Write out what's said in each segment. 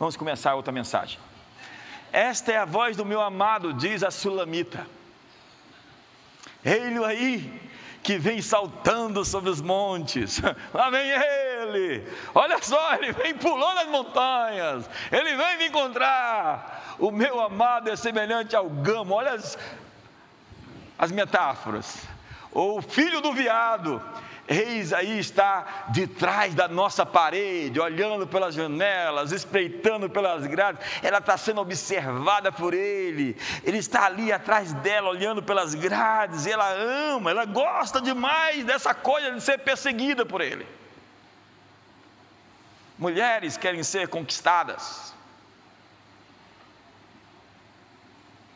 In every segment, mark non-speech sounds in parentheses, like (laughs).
Vamos começar outra mensagem. Esta é a voz do meu amado, diz a Sulamita. Ele aí que vem saltando sobre os montes. (laughs) Lá vem ele. Olha só, ele vem pulando as montanhas. Ele vem me encontrar. O meu amado é semelhante ao gamo. Olha as, as metáforas. O filho do veado Eis aí está de trás da nossa parede, olhando pelas janelas, espreitando pelas grades, ela está sendo observada por ele, ele está ali atrás dela, olhando pelas grades, e ela ama, ela gosta demais dessa coisa de ser perseguida por ele. Mulheres querem ser conquistadas,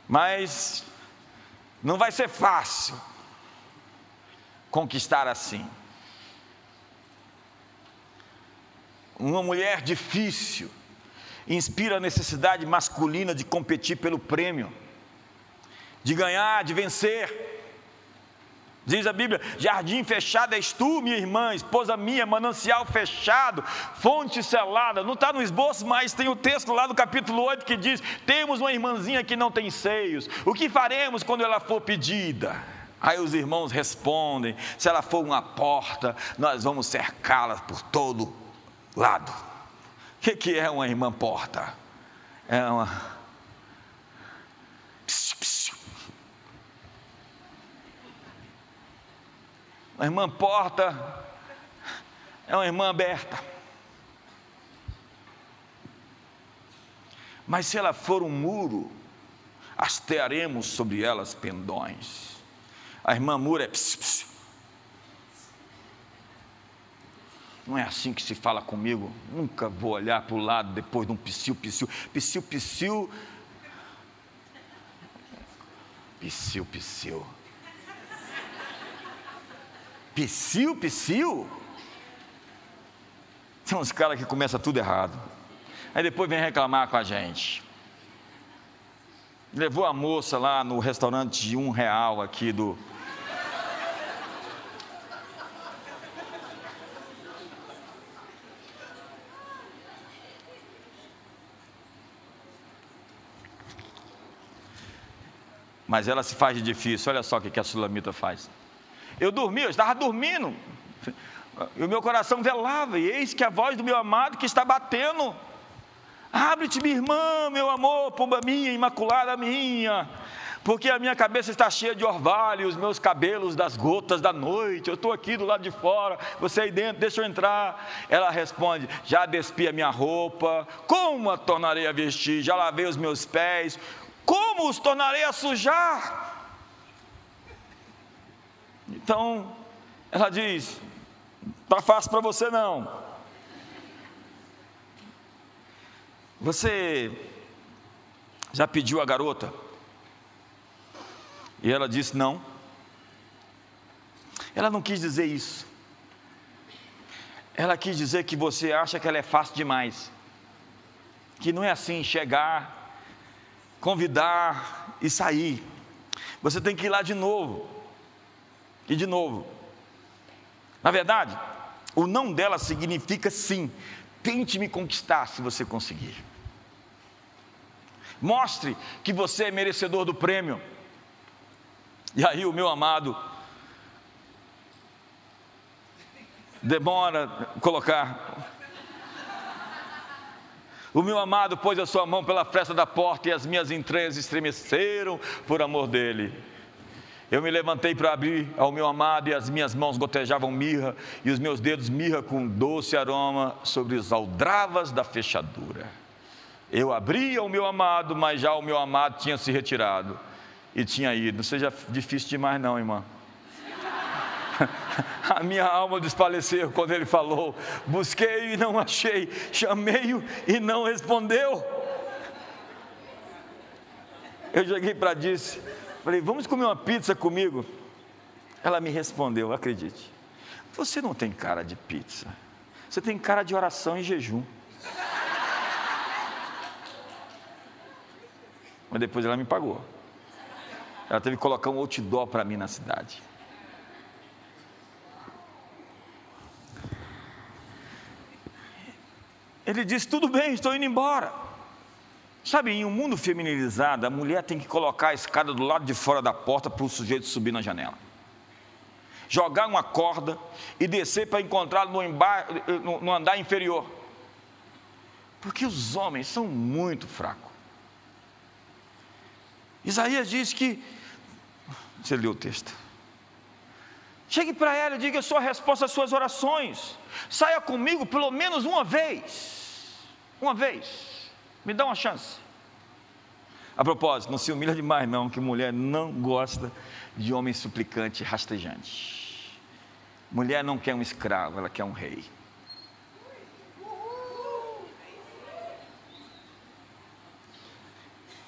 mas não vai ser fácil conquistar assim. Uma mulher difícil, inspira a necessidade masculina de competir pelo prêmio, de ganhar, de vencer. Diz a Bíblia: jardim fechado és tu, minha irmã, esposa minha, manancial fechado, fonte selada. Não está no esboço, mas tem o texto lá do capítulo 8 que diz: temos uma irmãzinha que não tem seios, o que faremos quando ela for pedida? Aí os irmãos respondem: se ela for uma porta, nós vamos cercá-la por todo lado. O que, é uma irmã porta? É uma. Uma irmã porta é uma irmã aberta. Mas se ela for um muro, hastearemos sobre elas pendões. A irmã muro é pss, pss, Não é assim que se fala comigo. Nunca vou olhar para o lado depois de um psiu, psiu, psiu, psiu. Psiu, psiu. Psiu, psiu. Tem uns caras que começam tudo errado. Aí depois vem reclamar com a gente. Levou a moça lá no restaurante de um real aqui do, mas ela se faz de difícil. Olha só o que a sulamita faz. Eu dormi, eu estava dormindo, e o meu coração velava, e eis que a voz do meu amado que está batendo. Abre-te, minha irmã, meu amor, pomba minha, imaculada minha, porque a minha cabeça está cheia de orvalho, os meus cabelos das gotas da noite. Eu estou aqui do lado de fora, você aí dentro, deixa eu entrar. Ela responde: Já despi a minha roupa, como a tornarei a vestir? Já lavei os meus pés, como os tornarei a sujar? Então, ela diz: está fácil para você não. Você já pediu a garota? E ela disse: não. Ela não quis dizer isso. Ela quis dizer que você acha que ela é fácil demais. Que não é assim chegar convidar e sair. Você tem que ir lá de novo. E de novo. Na verdade, o não dela significa sim. Tente me conquistar se você conseguir. Mostre que você é merecedor do prêmio. E aí, o meu amado, demora colocar o meu amado pôs a sua mão pela fresta da porta e as minhas entranhas estremeceram por amor dele. Eu me levantei para abrir ao meu amado e as minhas mãos gotejavam mirra e os meus dedos mirra com doce aroma sobre as aldravas da fechadura. Eu abri ao meu amado, mas já o meu amado tinha se retirado e tinha ido. Não seja difícil demais não, irmã. (laughs) A minha alma desfaleceu quando ele falou: Busquei e não achei, chamei-o e não respondeu. Eu cheguei para disse, falei: Vamos comer uma pizza comigo? Ela me respondeu: Acredite, você não tem cara de pizza, você tem cara de oração e jejum. Mas depois ela me pagou. Ela teve que colocar um outdoor para mim na cidade. Ele disse: Tudo bem, estou indo embora. Sabe, em um mundo feminilizado, a mulher tem que colocar a escada do lado de fora da porta para o sujeito subir na janela. Jogar uma corda e descer para encontrá-lo no, no andar inferior. Porque os homens são muito fracos. Isaías diz que. Você leu o texto. Chegue para ela e diga: Eu sou a resposta às suas orações. Saia comigo pelo menos uma vez. Uma vez. Me dá uma chance. A propósito, não se humilha demais, não, que mulher não gosta de homem suplicante e rastejante. Mulher não quer um escravo, ela quer um rei.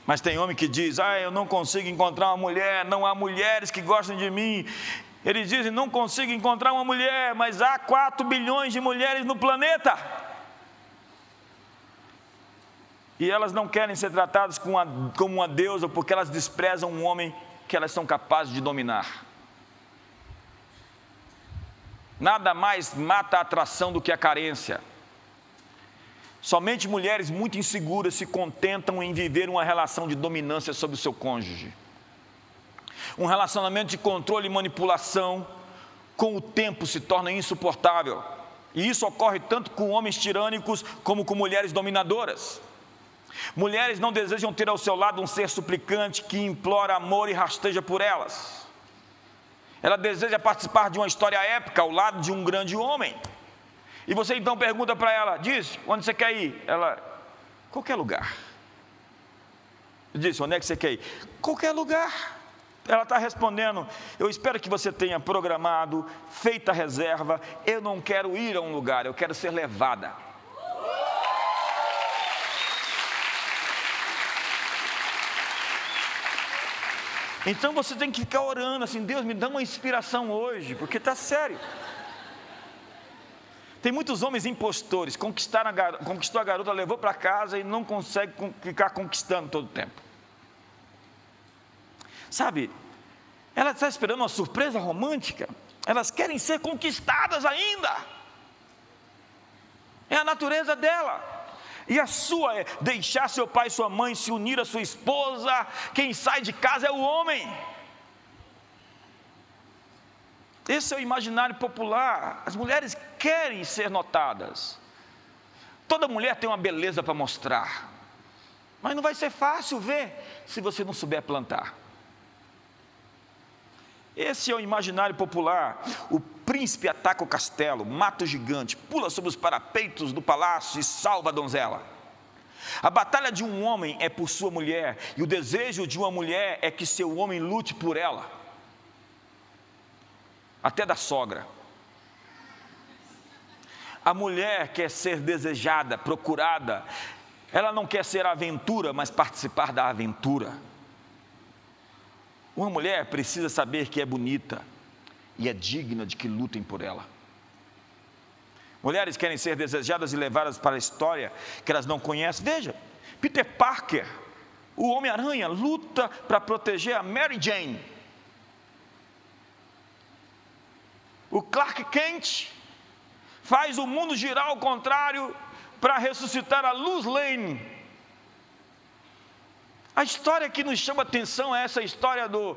Mas tem homem que diz: Ah, eu não consigo encontrar uma mulher, não há mulheres que gostam de mim. Eles dizem: Não consigo encontrar uma mulher, mas há 4 bilhões de mulheres no planeta. E elas não querem ser tratadas como uma, deusa porque elas desprezam um homem que elas são capazes de dominar. Nada mais mata a atração do que a carência. Somente mulheres muito inseguras se contentam em viver uma relação de dominância sobre o seu cônjuge. Um relacionamento de controle e manipulação, com o tempo se torna insuportável. E isso ocorre tanto com homens tirânicos como com mulheres dominadoras. Mulheres não desejam ter ao seu lado um ser suplicante que implora amor e rasteja por elas. Ela deseja participar de uma história épica ao lado de um grande homem. E você então pergunta para ela: diz, onde você quer ir? Ela, qualquer lugar. Disse, onde é que você quer ir? Qualquer lugar. Ela está respondendo: Eu espero que você tenha programado, feita a reserva. Eu não quero ir a um lugar, eu quero ser levada. Então você tem que ficar orando assim: Deus, me dá uma inspiração hoje, porque está sério. Tem muitos homens impostores, a garota, conquistou a garota, levou para casa e não consegue ficar conquistando todo o tempo. Sabe, ela está esperando uma surpresa romântica, elas querem ser conquistadas ainda. É a natureza dela. E a sua é deixar seu pai e sua mãe se unir à sua esposa. Quem sai de casa é o homem. Esse é o imaginário popular. As mulheres querem ser notadas. Toda mulher tem uma beleza para mostrar. Mas não vai ser fácil ver se você não souber plantar. Esse é o imaginário popular. O príncipe ataca o castelo, mata o gigante, pula sobre os parapeitos do palácio e salva a donzela. A batalha de um homem é por sua mulher, e o desejo de uma mulher é que seu homem lute por ela até da sogra. A mulher quer ser desejada, procurada, ela não quer ser aventura, mas participar da aventura. Uma mulher precisa saber que é bonita e é digna de que lutem por ela. Mulheres querem ser desejadas e levadas para a história que elas não conhecem. Veja, Peter Parker, o Homem-Aranha, luta para proteger a Mary Jane O Clark Kent faz o mundo girar ao contrário para ressuscitar a Luz Lane. A história que nos chama atenção é essa história do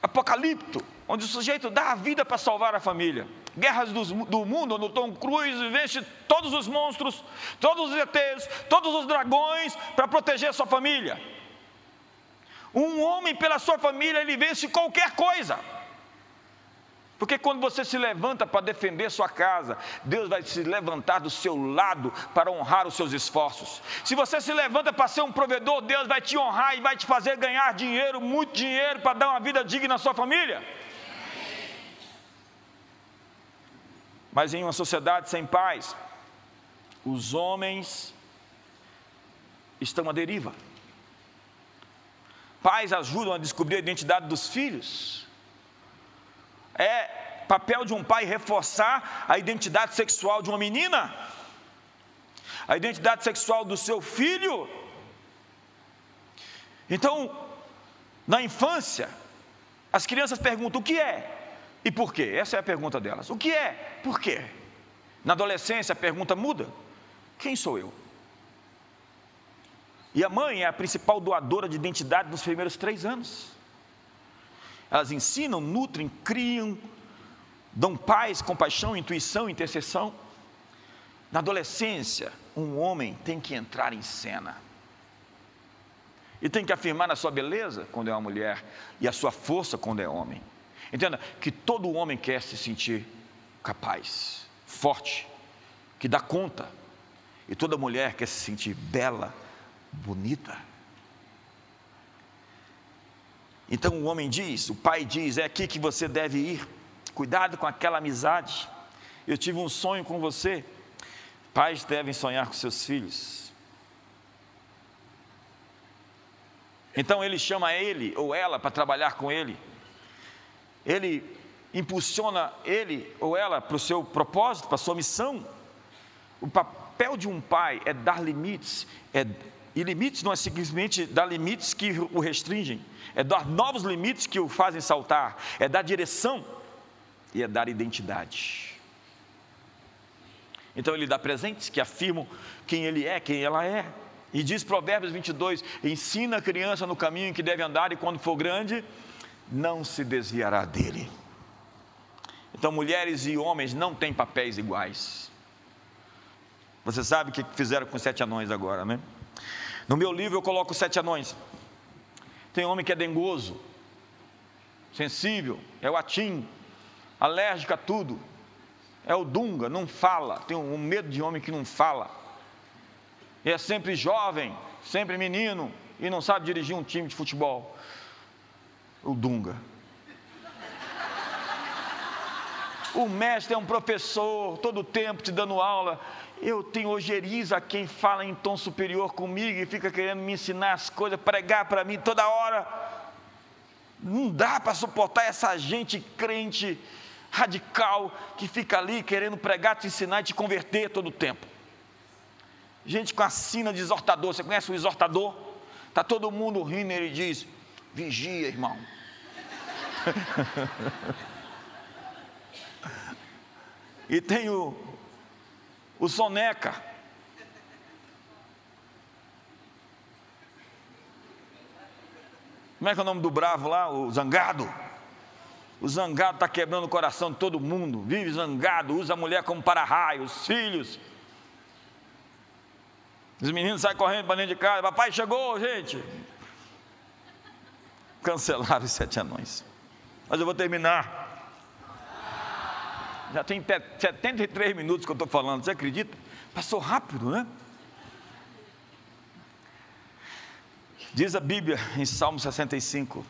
Apocalipto, onde o sujeito dá a vida para salvar a família. Guerras do, do mundo, onde o Tom Cruise vence todos os monstros, todos os ETs, todos os dragões para proteger a sua família. Um homem pela sua família, ele vence qualquer coisa. Porque quando você se levanta para defender sua casa, Deus vai se levantar do seu lado para honrar os seus esforços. Se você se levanta para ser um provedor, Deus vai te honrar e vai te fazer ganhar dinheiro, muito dinheiro, para dar uma vida digna à sua família. Mas em uma sociedade sem paz, os homens estão à deriva. Pais ajudam a descobrir a identidade dos filhos é papel de um pai reforçar a identidade sexual de uma menina? A identidade sexual do seu filho? Então, na infância, as crianças perguntam o que é e por quê? Essa é a pergunta delas. O que é? Por quê? Na adolescência, a pergunta muda: quem sou eu? E a mãe é a principal doadora de identidade nos primeiros três anos. Elas ensinam, nutrem, criam, dão paz, compaixão, intuição, intercessão. Na adolescência, um homem tem que entrar em cena. E tem que afirmar a sua beleza quando é uma mulher e a sua força quando é homem. Entenda que todo homem quer se sentir capaz, forte, que dá conta. E toda mulher quer se sentir bela, bonita. Então o homem diz, o pai diz: é aqui que você deve ir. Cuidado com aquela amizade. Eu tive um sonho com você. Pais devem sonhar com seus filhos. Então ele chama ele ou ela para trabalhar com ele. Ele impulsiona ele ou ela para o seu propósito, para a sua missão. O papel de um pai é dar limites, é, e limites não é simplesmente dar limites que o restringem, é dar novos limites que o fazem saltar, é dar direção e é dar identidade. Então ele dá presentes que afirmam quem ele é, quem ela é. E diz Provérbios 22: ensina a criança no caminho em que deve andar, e quando for grande, não se desviará dele. Então, mulheres e homens não têm papéis iguais. Você sabe o que fizeram com sete anões agora, né? No meu livro eu coloco sete anões. Tem homem que é dengoso, sensível, é o atim, alérgico a tudo. É o dunga, não fala. Tem um medo de homem que não fala. E é sempre jovem, sempre menino e não sabe dirigir um time de futebol. O dunga. O mestre é um professor, todo o tempo te dando aula. Eu tenho ojeriza a quem fala em tom superior comigo e fica querendo me ensinar as coisas, pregar para mim toda hora. Não dá para suportar essa gente crente radical que fica ali querendo pregar, te ensinar e te converter todo o tempo. Gente com a sina de exortador, você conhece o exortador? Está todo mundo rindo e ele diz: Vigia, irmão. (laughs) e tem o, o soneca. Como é que é o nome do bravo lá? O zangado. O zangado está quebrando o coração de todo mundo, vive zangado, usa a mulher como para-raio, os filhos. Os meninos saem correndo para dentro de casa, papai chegou, gente. Cancelaram os sete anões. Mas eu vou terminar. Já tem 73 minutos que eu estou falando, você acredita? Passou rápido, né? Diz a Bíblia em Salmo 65,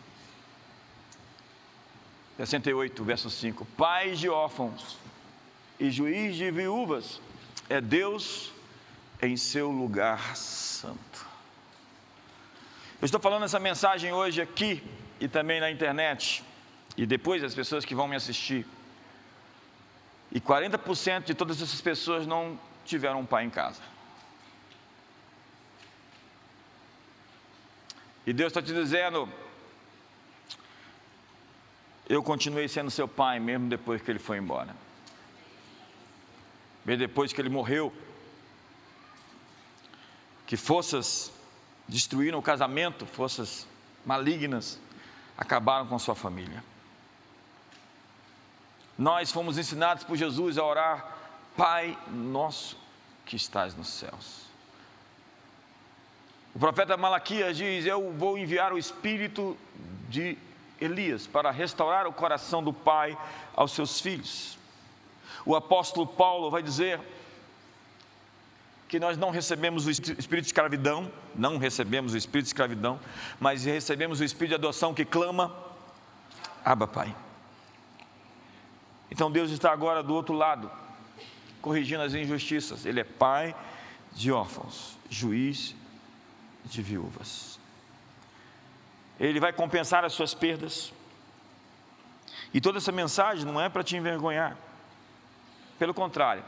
68, verso 5: Pais de órfãos e juiz de viúvas é Deus em seu lugar santo. Eu estou falando essa mensagem hoje aqui e também na internet, e depois as pessoas que vão me assistir. E 40% de todas essas pessoas não tiveram um pai em casa. E Deus está te dizendo: eu continuei sendo seu pai, mesmo depois que ele foi embora. Mesmo depois que ele morreu, que forças destruíram o casamento, forças malignas, acabaram com sua família. Nós fomos ensinados por Jesus a orar, Pai nosso que estás nos céus. O profeta Malaquias diz: Eu vou enviar o espírito de Elias para restaurar o coração do pai aos seus filhos. O apóstolo Paulo vai dizer que nós não recebemos o espírito de escravidão, não recebemos o espírito de escravidão, mas recebemos o espírito de adoção que clama: Abba, Pai. Então Deus está agora do outro lado, corrigindo as injustiças. Ele é pai de órfãos, juiz de viúvas. Ele vai compensar as suas perdas. E toda essa mensagem não é para te envergonhar. Pelo contrário,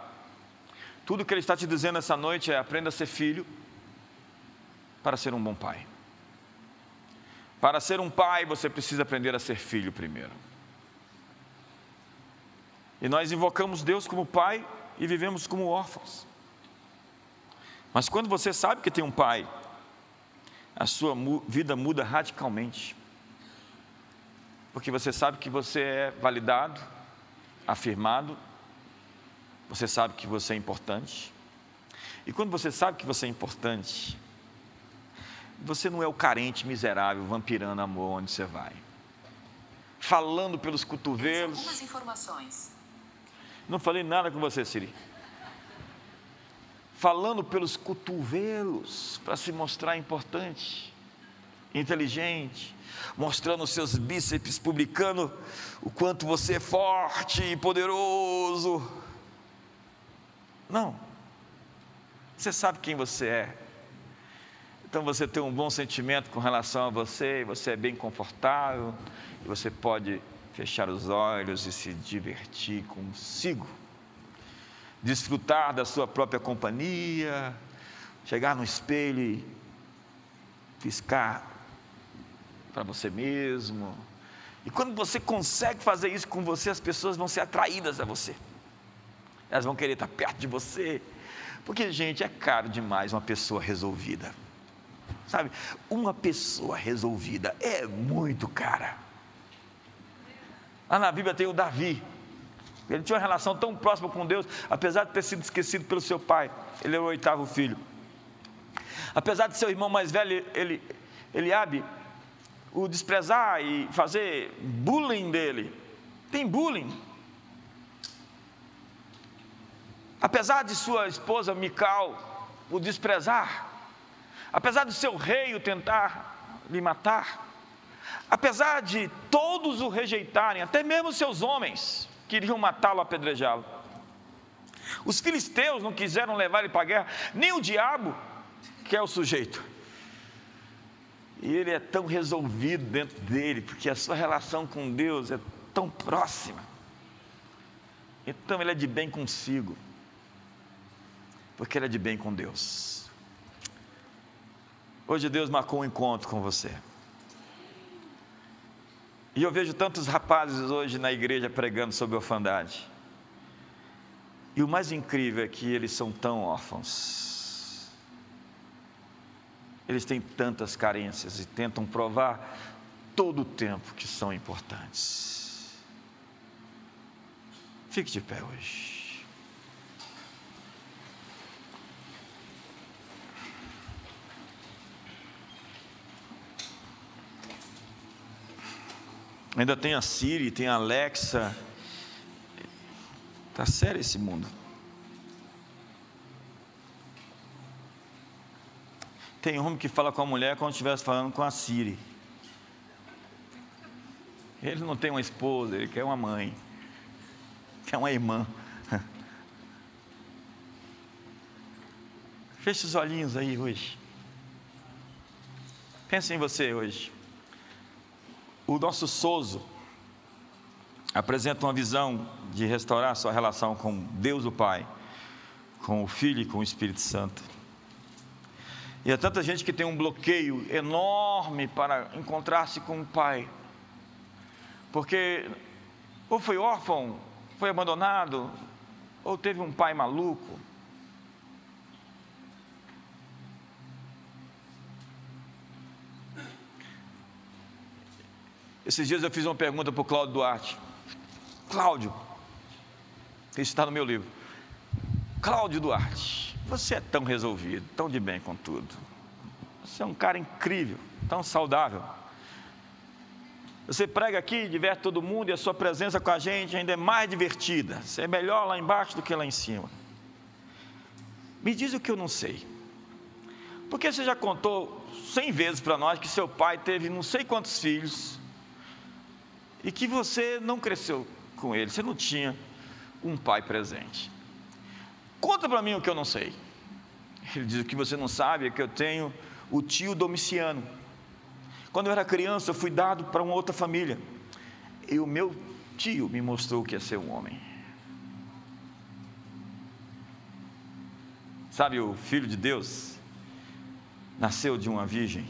tudo que ele está te dizendo essa noite é: aprenda a ser filho para ser um bom pai. Para ser um pai, você precisa aprender a ser filho primeiro. E nós invocamos Deus como pai e vivemos como órfãos. Mas quando você sabe que tem um pai, a sua vida muda radicalmente. Porque você sabe que você é validado, afirmado, você sabe que você é importante. E quando você sabe que você é importante, você não é o carente miserável, vampirando amor onde você vai. Falando pelos cotovelos. Algumas informações. Não falei nada com você, Siri. Falando pelos cotovelos para se mostrar importante, inteligente, mostrando seus bíceps, publicando o quanto você é forte e poderoso. Não. Você sabe quem você é. Então você tem um bom sentimento com relação a você, você é bem confortável, você pode fechar os olhos e se divertir consigo, desfrutar da sua própria companhia, chegar no espelho e piscar para você mesmo. E quando você consegue fazer isso com você, as pessoas vão ser atraídas a você. Elas vão querer estar perto de você. Porque, gente, é caro demais uma pessoa resolvida. Sabe? Uma pessoa resolvida é muito cara. Lá na Bíblia tem o Davi. Ele tinha uma relação tão próxima com Deus, apesar de ter sido esquecido pelo seu pai. Ele é o oitavo filho. Apesar de seu irmão mais velho, ele, Eliabe, o desprezar e fazer bullying dele. Tem bullying. Apesar de sua esposa Mical o desprezar, apesar do seu rei o tentar lhe matar, Apesar de todos o rejeitarem, até mesmo seus homens queriam matá-lo, apedrejá-lo. Os filisteus não quiseram levar ele para a guerra, nem o diabo, que é o sujeito. E ele é tão resolvido dentro dele, porque a sua relação com Deus é tão próxima. Então ele é de bem consigo, porque ele é de bem com Deus. Hoje Deus marcou um encontro com você. E eu vejo tantos rapazes hoje na igreja pregando sobre orfandade. E o mais incrível é que eles são tão órfãos. Eles têm tantas carências e tentam provar todo o tempo que são importantes. Fique de pé hoje. Ainda tem a Siri, tem a Alexa. Tá sério esse mundo. Tem homem que fala com a mulher como se estivesse falando com a Siri. Ele não tem uma esposa, ele quer uma mãe, quer uma irmã. (laughs) Feche os olhinhos aí hoje. Pense em você hoje. O nosso Soso apresenta uma visão de restaurar sua relação com Deus o Pai, com o Filho e com o Espírito Santo. E há tanta gente que tem um bloqueio enorme para encontrar-se com o Pai, porque ou foi órfão, foi abandonado, ou teve um pai maluco, Esses dias eu fiz uma pergunta para o Cláudio Duarte. Cláudio, isso está no meu livro. Cláudio Duarte, você é tão resolvido, tão de bem com tudo. Você é um cara incrível, tão saudável. Você prega aqui, diverte todo mundo e a sua presença com a gente ainda é mais divertida. Você é melhor lá embaixo do que lá em cima. Me diz o que eu não sei. Porque você já contou cem vezes para nós que seu pai teve não sei quantos filhos e que você não cresceu com ele, você não tinha um pai presente. Conta para mim o que eu não sei. Ele diz: O que você não sabe é que eu tenho o tio Domiciano. Quando eu era criança, eu fui dado para uma outra família. E o meu tio me mostrou o que é ser um homem. Sabe, o filho de Deus nasceu de uma virgem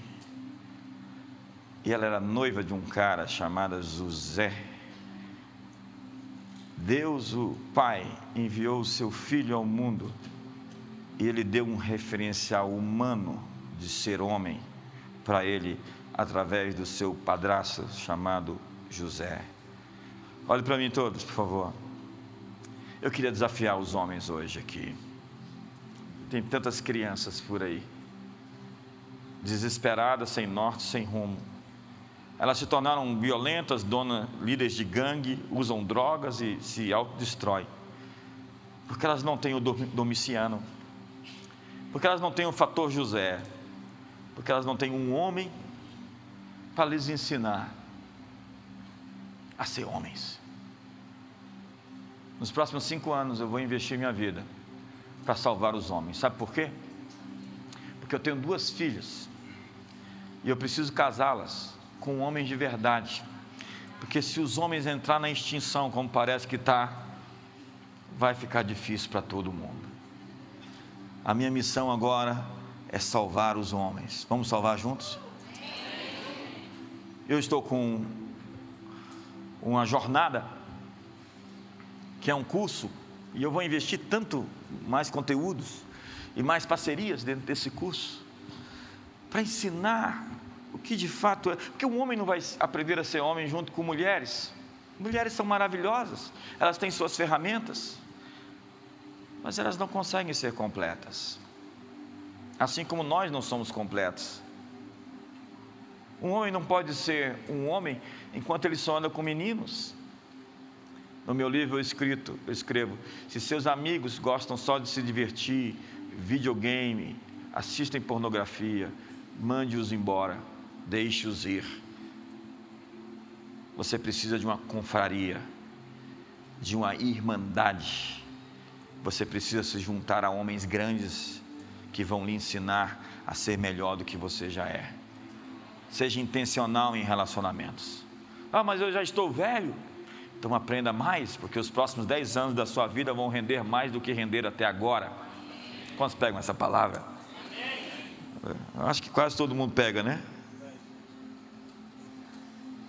e ela era noiva de um cara chamado José. Deus, o Pai, enviou o seu Filho ao mundo e ele deu um referencial humano de ser homem para ele através do seu padrasto chamado José. Olhe para mim todos, por favor. Eu queria desafiar os homens hoje aqui. Tem tantas crianças por aí, desesperadas, sem norte, sem rumo. Elas se tornaram violentas, donas, líderes de gangue, usam drogas e se autodestroem. Porque elas não têm o domiciano. Porque elas não têm o fator José. Porque elas não têm um homem para lhes ensinar a ser homens. Nos próximos cinco anos eu vou investir minha vida para salvar os homens. Sabe por quê? Porque eu tenho duas filhas e eu preciso casá-las com homens de verdade. Porque se os homens entrar na extinção, como parece que está, vai ficar difícil para todo mundo. A minha missão agora é salvar os homens. Vamos salvar juntos? Eu estou com uma jornada, que é um curso, e eu vou investir tanto mais conteúdos e mais parcerias dentro desse curso, para ensinar o que de fato é. Porque um homem não vai aprender a ser homem junto com mulheres. Mulheres são maravilhosas, elas têm suas ferramentas, mas elas não conseguem ser completas. Assim como nós não somos completos. Um homem não pode ser um homem enquanto ele só anda com meninos. No meu livro eu, escrito, eu escrevo: se seus amigos gostam só de se divertir, videogame, assistem pornografia, mande-os embora deixe-os ir. Você precisa de uma confraria, de uma irmandade. Você precisa se juntar a homens grandes que vão lhe ensinar a ser melhor do que você já é. Seja intencional em relacionamentos. Ah, mas eu já estou velho. Então aprenda mais, porque os próximos 10 anos da sua vida vão render mais do que render até agora. Quantos pegam essa palavra? Acho que quase todo mundo pega, né?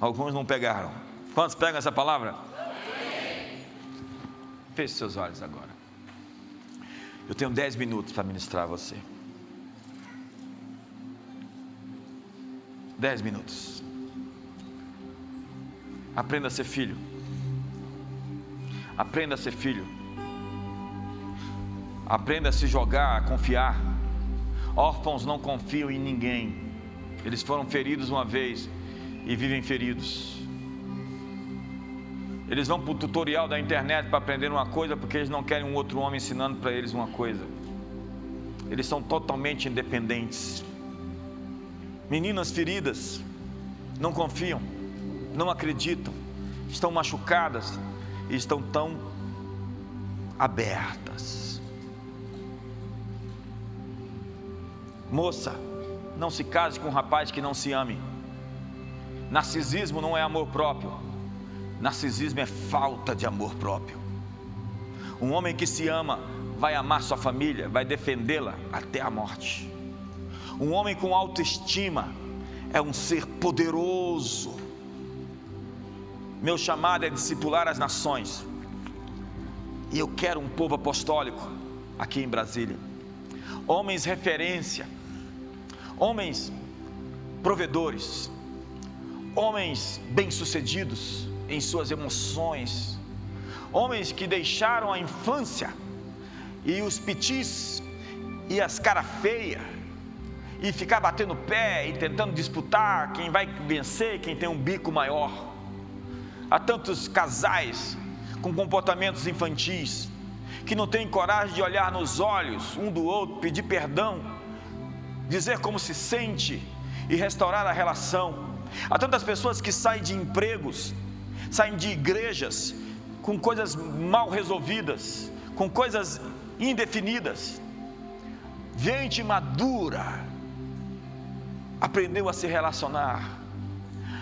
Alguns não pegaram. Quantos pegam essa palavra? Feche seus olhos agora. Eu tenho dez minutos para ministrar a você. Dez minutos. Aprenda a ser filho. Aprenda a ser filho. Aprenda a se jogar, a confiar. Órfãos não confiam em ninguém. Eles foram feridos uma vez e vivem feridos. Eles vão para o tutorial da internet para aprender uma coisa porque eles não querem um outro homem ensinando para eles uma coisa. Eles são totalmente independentes. Meninas feridas, não confiam, não acreditam, estão machucadas e estão tão abertas. Moça, não se case com um rapaz que não se ame. Narcisismo não é amor próprio. Narcisismo é falta de amor próprio. Um homem que se ama vai amar sua família, vai defendê-la até a morte. Um homem com autoestima é um ser poderoso. Meu chamado é discipular as nações. E eu quero um povo apostólico aqui em Brasília. Homens referência, homens provedores, homens bem-sucedidos em suas emoções, homens que deixaram a infância e os pitis e as cara feia e ficar batendo pé e tentando disputar quem vai vencer, quem tem um bico maior. Há tantos casais com comportamentos infantis que não têm coragem de olhar nos olhos um do outro, pedir perdão, dizer como se sente e restaurar a relação Há tantas pessoas que saem de empregos, saem de igrejas com coisas mal resolvidas, com coisas indefinidas. Gente madura aprendeu a se relacionar,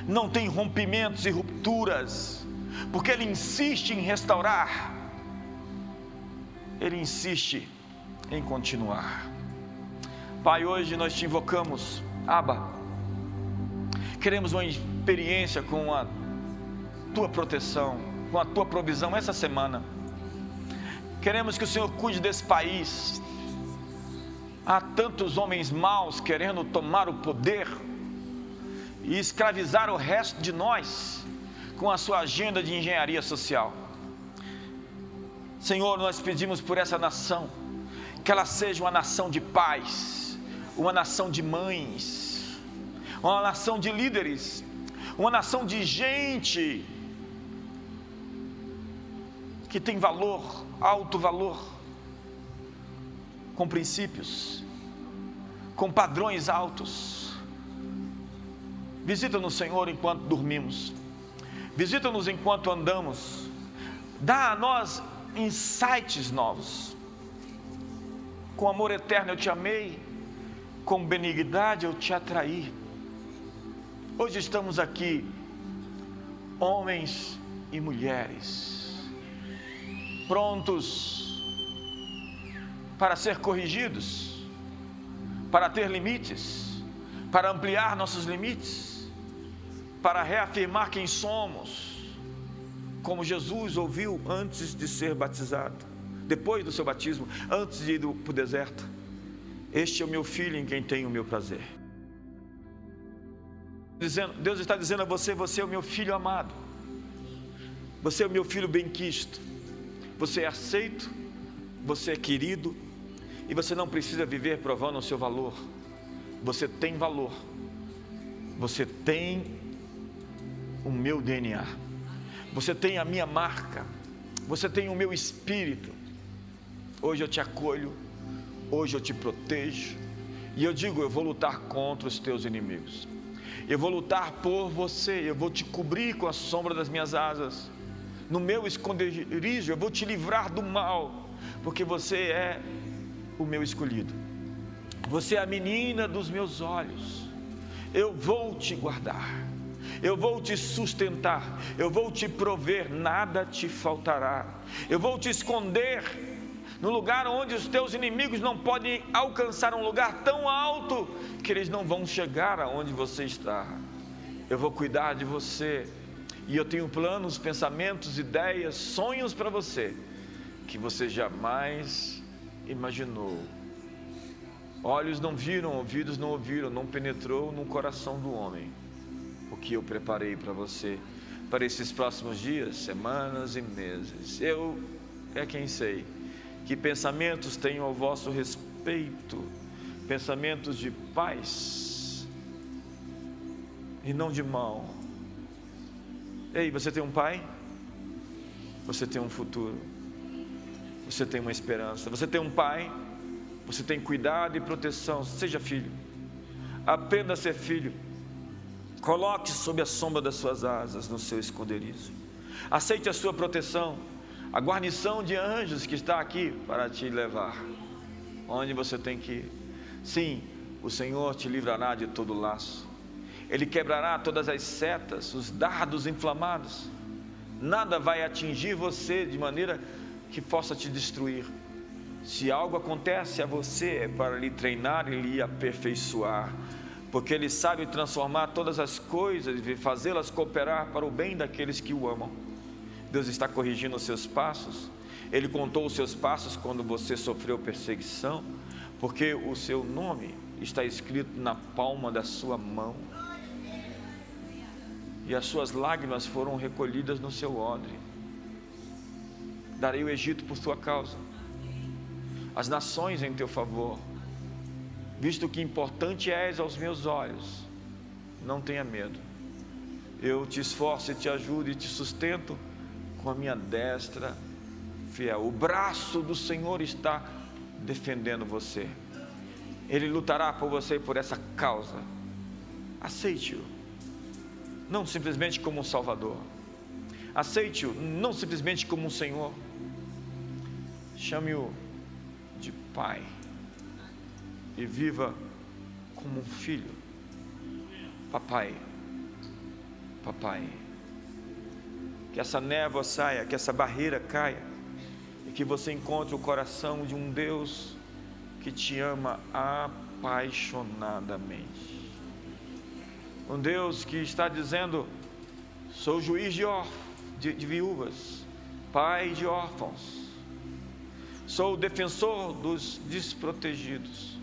não tem rompimentos e rupturas, porque ele insiste em restaurar, ele insiste em continuar. Pai, hoje nós te invocamos, Abba Queremos uma experiência com a tua proteção, com a tua provisão essa semana. Queremos que o Senhor cuide desse país. Há tantos homens maus querendo tomar o poder e escravizar o resto de nós com a sua agenda de engenharia social. Senhor, nós pedimos por essa nação, que ela seja uma nação de paz, uma nação de mães, uma nação de líderes, uma nação de gente que tem valor, alto valor, com princípios, com padrões altos. Visita-nos, Senhor, enquanto dormimos, visita-nos enquanto andamos, dá a nós insights novos. Com amor eterno eu te amei, com benignidade eu te atraí. Hoje estamos aqui, homens e mulheres, prontos para ser corrigidos, para ter limites, para ampliar nossos limites, para reafirmar quem somos como Jesus ouviu antes de ser batizado, depois do seu batismo, antes de ir para o deserto: Este é o meu filho em quem tenho o meu prazer. Dizendo, Deus está dizendo a você: Você é o meu filho amado, você é o meu filho bem-quisto, você é aceito, você é querido, e você não precisa viver provando o seu valor. Você tem valor, você tem o meu DNA você tem a minha marca, você tem o meu espírito. Hoje eu te acolho, hoje eu te protejo, e eu digo: eu vou lutar contra os teus inimigos, eu vou lutar por você, eu vou te cobrir com a sombra das minhas asas, no meu esconderijo, eu vou te livrar do mal, porque você é o meu escolhido, você é a menina dos meus olhos, eu vou te guardar eu vou te sustentar, eu vou te prover, nada te faltará, eu vou te esconder no lugar onde os teus inimigos não podem alcançar um lugar tão alto que eles não vão chegar aonde você está. Eu vou cuidar de você e eu tenho planos, pensamentos, ideias, sonhos para você que você jamais imaginou. Olhos não viram, ouvidos não ouviram, não penetrou no coração do homem o que eu preparei para você para esses próximos dias, semanas e meses. Eu é quem sei que pensamentos tenho ao vosso respeito, pensamentos de paz e não de mal. Ei, você tem um pai? Você tem um futuro. Você tem uma esperança. Você tem um pai? Você tem cuidado e proteção. Seja filho. Aprenda a ser filho Coloque sob a sombra das suas asas no seu esconderijo. Aceite a sua proteção, a guarnição de anjos que está aqui para te levar onde você tem que ir. Sim, o Senhor te livrará de todo laço. Ele quebrará todas as setas, os dardos inflamados. Nada vai atingir você de maneira que possa te destruir. Se algo acontece a você, é para lhe treinar e lhe aperfeiçoar porque Ele sabe transformar todas as coisas e fazê-las cooperar para o bem daqueles que o amam. Deus está corrigindo os seus passos, Ele contou os seus passos quando você sofreu perseguição, porque o seu nome está escrito na palma da sua mão, e as suas lágrimas foram recolhidas no seu odre. Darei o Egito por sua causa, as nações em teu favor. Visto que importante és aos meus olhos, não tenha medo. Eu te esforço e te ajudo e te sustento com a minha destra fiel. O braço do Senhor está defendendo você. Ele lutará por você e por essa causa. Aceite-o. Não simplesmente como um Salvador. Aceite-o não simplesmente como um Senhor. Chame-o de Pai e viva como um filho. Papai, papai, que essa névoa saia, que essa barreira caia e que você encontre o coração de um Deus que te ama apaixonadamente. Um Deus que está dizendo: sou juiz de de, de viúvas, pai de órfãos. Sou o defensor dos desprotegidos.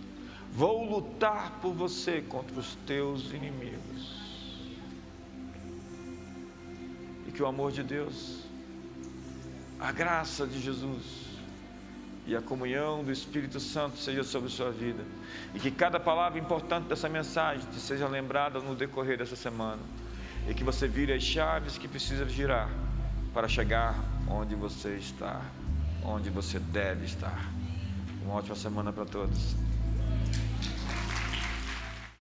Vou lutar por você contra os teus inimigos. Que o amor de Deus, a graça de Jesus, e a comunhão do Espírito Santo seja sobre sua vida. E que cada palavra importante dessa mensagem te seja lembrada no decorrer dessa semana. E que você vire as chaves que precisa girar para chegar onde você está, onde você deve estar. Uma ótima semana para todos.